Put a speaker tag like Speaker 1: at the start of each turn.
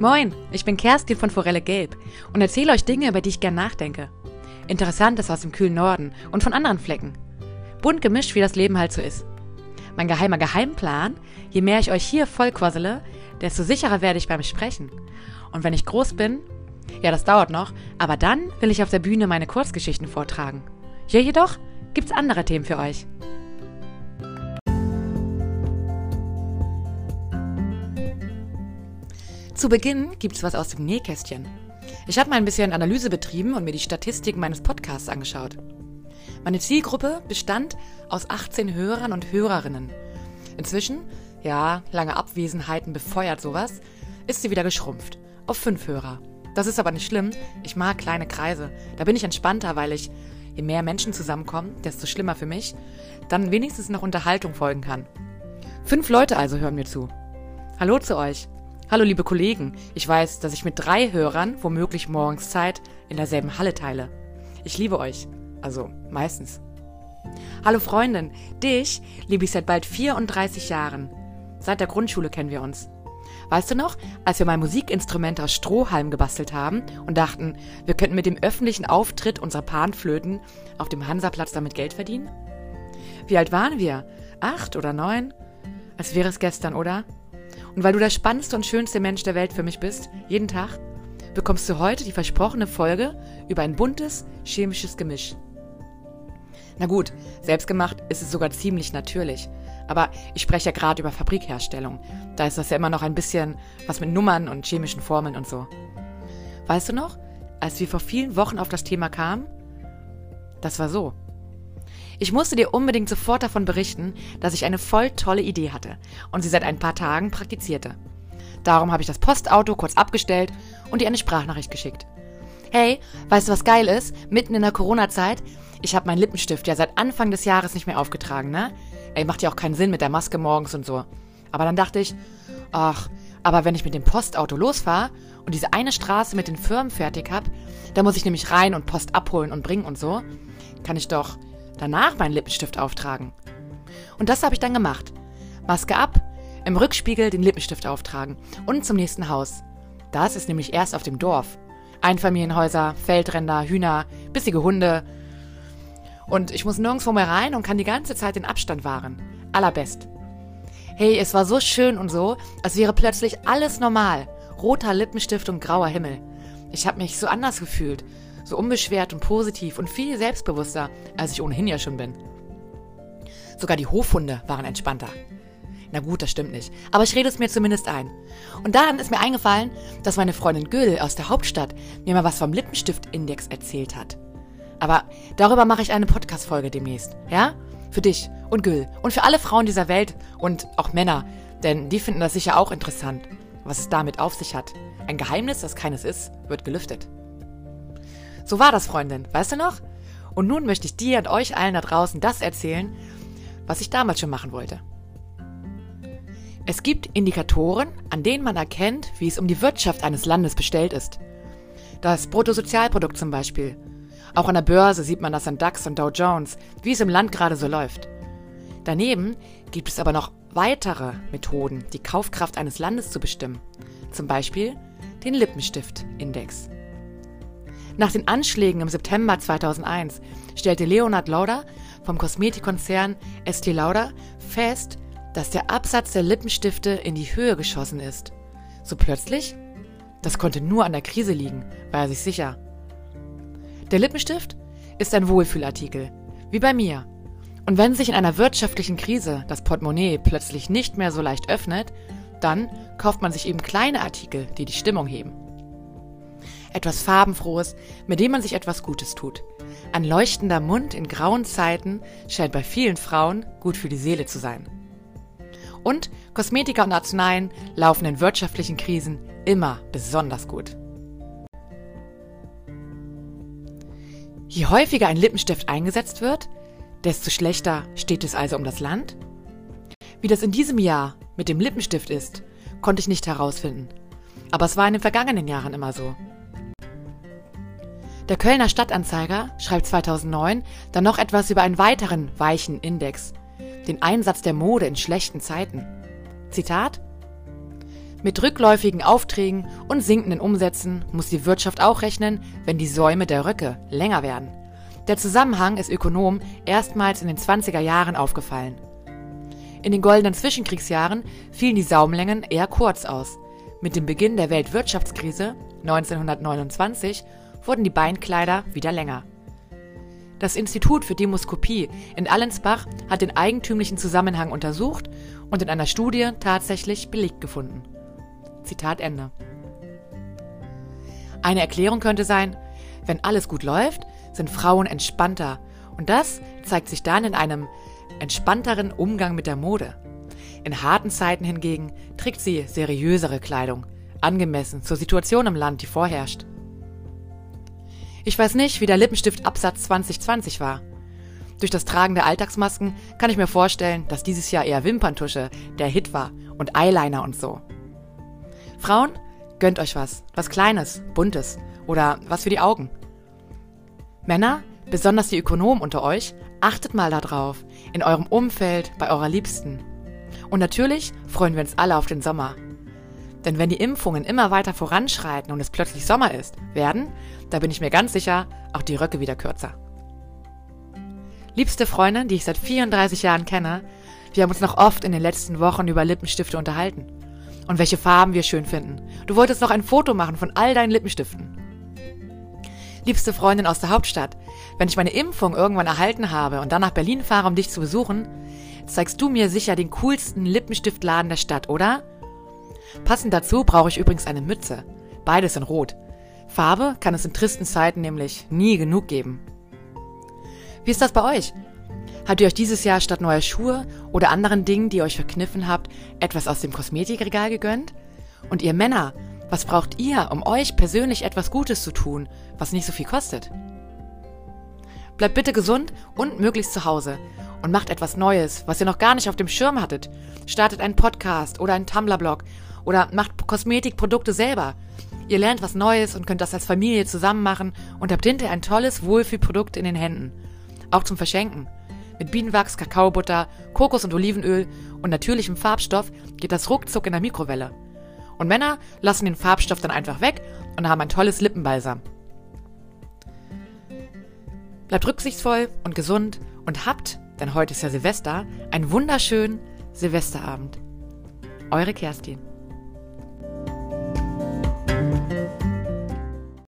Speaker 1: Moin, ich bin Kerstin von Forelle Gelb und erzähle euch Dinge, über die ich gern nachdenke. Interessantes aus dem kühlen Norden und von anderen Flecken. Bunt gemischt, wie das Leben halt so ist. Mein geheimer Geheimplan, je mehr ich euch hier vollquassele, desto sicherer werde ich beim Sprechen. Und wenn ich groß bin, ja, das dauert noch, aber dann will ich auf der Bühne meine Kurzgeschichten vortragen. Hier jedoch gibt's andere Themen für euch. Zu Beginn gibt's was aus dem Nähkästchen. Ich habe mal ein bisschen Analyse betrieben und mir die Statistiken meines Podcasts angeschaut. Meine Zielgruppe bestand aus 18 Hörern und Hörerinnen. Inzwischen, ja, lange Abwesenheiten befeuert sowas, ist sie wieder geschrumpft. Auf fünf Hörer. Das ist aber nicht schlimm. Ich mag kleine Kreise. Da bin ich entspannter, weil ich, je mehr Menschen zusammenkommen, desto schlimmer für mich, dann wenigstens noch Unterhaltung folgen kann. Fünf Leute also hören mir zu. Hallo zu euch. Hallo liebe Kollegen, ich weiß, dass ich mit drei Hörern womöglich morgens Zeit in derselben Halle teile. Ich liebe euch. Also meistens. Hallo Freundin, dich liebe ich seit bald 34 Jahren. Seit der Grundschule kennen wir uns. Weißt du noch, als wir mal Musikinstrumente aus Strohhalm gebastelt haben und dachten, wir könnten mit dem öffentlichen Auftritt unserer Panflöten auf dem Hansaplatz damit Geld verdienen? Wie alt waren wir? Acht oder neun? Als wäre es gestern, oder? Und weil du der spannendste und schönste Mensch der Welt für mich bist, jeden Tag, bekommst du heute die versprochene Folge über ein buntes, chemisches Gemisch. Na gut, selbstgemacht ist es sogar ziemlich natürlich. Aber ich spreche ja gerade über Fabrikherstellung. Da ist das ja immer noch ein bisschen was mit Nummern und chemischen Formeln und so. Weißt du noch, als wir vor vielen Wochen auf das Thema kamen? Das war so. Ich musste dir unbedingt sofort davon berichten, dass ich eine voll tolle Idee hatte und sie seit ein paar Tagen praktizierte. Darum habe ich das Postauto kurz abgestellt und dir eine Sprachnachricht geschickt. Hey, weißt du, was geil ist? Mitten in der Corona-Zeit, ich habe meinen Lippenstift ja seit Anfang des Jahres nicht mehr aufgetragen, ne? Ey, macht ja auch keinen Sinn mit der Maske morgens und so. Aber dann dachte ich, ach, aber wenn ich mit dem Postauto losfahre und diese eine Straße mit den Firmen fertig hab, da muss ich nämlich rein und Post abholen und bringen und so, kann ich doch danach meinen Lippenstift auftragen. Und das habe ich dann gemacht. Maske ab, im Rückspiegel den Lippenstift auftragen und zum nächsten Haus. Das ist nämlich erst auf dem Dorf. Einfamilienhäuser, Feldränder, Hühner, bissige Hunde. Und ich muss nirgendwo mehr rein und kann die ganze Zeit den Abstand wahren. Allerbest. Hey, es war so schön und so, als wäre plötzlich alles normal. Roter Lippenstift und grauer Himmel. Ich habe mich so anders gefühlt so unbeschwert und positiv und viel selbstbewusster, als ich ohnehin ja schon bin. Sogar die Hofhunde waren entspannter. Na gut, das stimmt nicht. Aber ich rede es mir zumindest ein. Und dann ist mir eingefallen, dass meine Freundin Gül aus der Hauptstadt mir mal was vom Lippenstift-Index erzählt hat. Aber darüber mache ich eine Podcast-Folge demnächst. Ja? Für dich und Gül und für alle Frauen dieser Welt und auch Männer. Denn die finden das sicher auch interessant, was es damit auf sich hat. Ein Geheimnis, das keines ist, wird gelüftet. So war das, Freundin, weißt du noch? Und nun möchte ich dir und euch allen da draußen das erzählen, was ich damals schon machen wollte. Es gibt Indikatoren, an denen man erkennt, wie es um die Wirtschaft eines Landes bestellt ist. Das Bruttosozialprodukt zum Beispiel. Auch an der Börse sieht man das an DAX und Dow Jones, wie es im Land gerade so läuft. Daneben gibt es aber noch weitere Methoden, die Kaufkraft eines Landes zu bestimmen. Zum Beispiel den Lippenstift-Index. Nach den Anschlägen im September 2001 stellte Leonard Lauder vom Kosmetikkonzern Estee Lauder fest, dass der Absatz der Lippenstifte in die Höhe geschossen ist. So plötzlich? Das konnte nur an der Krise liegen, war er sich sicher. Der Lippenstift ist ein Wohlfühlartikel, wie bei mir. Und wenn sich in einer wirtschaftlichen Krise das Portemonnaie plötzlich nicht mehr so leicht öffnet, dann kauft man sich eben kleine Artikel, die die Stimmung heben etwas Farbenfrohes, mit dem man sich etwas Gutes tut. Ein leuchtender Mund in grauen Zeiten scheint bei vielen Frauen gut für die Seele zu sein. Und Kosmetika und Arzneien laufen in wirtschaftlichen Krisen immer besonders gut. Je häufiger ein Lippenstift eingesetzt wird, desto schlechter steht es also um das Land? Wie das in diesem Jahr mit dem Lippenstift ist, konnte ich nicht herausfinden. Aber es war in den vergangenen Jahren immer so. Der Kölner Stadtanzeiger schreibt 2009 dann noch etwas über einen weiteren weichen Index, den Einsatz der Mode in schlechten Zeiten. Zitat Mit rückläufigen Aufträgen und sinkenden Umsätzen muss die Wirtschaft auch rechnen, wenn die Säume der Röcke länger werden. Der Zusammenhang ist Ökonomen erstmals in den 20er Jahren aufgefallen. In den goldenen Zwischenkriegsjahren fielen die Saumlängen eher kurz aus. Mit dem Beginn der Weltwirtschaftskrise 1929 wurden die Beinkleider wieder länger. Das Institut für Demoskopie in Allensbach hat den eigentümlichen Zusammenhang untersucht und in einer Studie tatsächlich belegt gefunden. Zitat Ende. Eine Erklärung könnte sein, wenn alles gut läuft, sind Frauen entspannter und das zeigt sich dann in einem entspannteren Umgang mit der Mode. In harten Zeiten hingegen trägt sie seriösere Kleidung, angemessen zur Situation im Land, die vorherrscht. Ich weiß nicht, wie der Lippenstiftabsatz 2020 war. Durch das Tragen der Alltagsmasken kann ich mir vorstellen, dass dieses Jahr eher Wimperntusche der Hit war und Eyeliner und so. Frauen, gönnt euch was, was Kleines, Buntes oder was für die Augen. Männer, besonders die Ökonomen unter euch, achtet mal darauf, in eurem Umfeld, bei eurer Liebsten. Und natürlich freuen wir uns alle auf den Sommer. Denn wenn die Impfungen immer weiter voranschreiten und es plötzlich Sommer ist, werden, da bin ich mir ganz sicher, auch die Röcke wieder kürzer. Liebste Freundin, die ich seit 34 Jahren kenne, wir haben uns noch oft in den letzten Wochen über Lippenstifte unterhalten. Und welche Farben wir schön finden. Du wolltest noch ein Foto machen von all deinen Lippenstiften. Liebste Freundin aus der Hauptstadt, wenn ich meine Impfung irgendwann erhalten habe und dann nach Berlin fahre, um dich zu besuchen, zeigst du mir sicher den coolsten Lippenstiftladen der Stadt, oder? Passend dazu brauche ich übrigens eine Mütze. Beides in Rot. Farbe kann es in tristen Zeiten nämlich nie genug geben. Wie ist das bei euch? Habt ihr euch dieses Jahr statt neuer Schuhe oder anderen Dingen, die ihr euch verkniffen habt, etwas aus dem Kosmetikregal gegönnt? Und ihr Männer, was braucht ihr, um euch persönlich etwas Gutes zu tun, was nicht so viel kostet? Bleibt bitte gesund und möglichst zu Hause und macht etwas Neues, was ihr noch gar nicht auf dem Schirm hattet. Startet einen Podcast oder einen Tumblr-Blog oder macht Kosmetikprodukte selber. Ihr lernt was Neues und könnt das als Familie zusammen machen und habt hinterher ein tolles Wohlfühlprodukt in den Händen. Auch zum Verschenken. Mit Bienenwachs, Kakaobutter, Kokos- und Olivenöl und natürlichem Farbstoff geht das ruckzuck in der Mikrowelle. Und Männer lassen den Farbstoff dann einfach weg und haben ein tolles Lippenbalsam. Bleibt rücksichtsvoll und gesund und habt, denn heute ist ja Silvester, einen wunderschönen Silvesterabend. Eure Kerstin.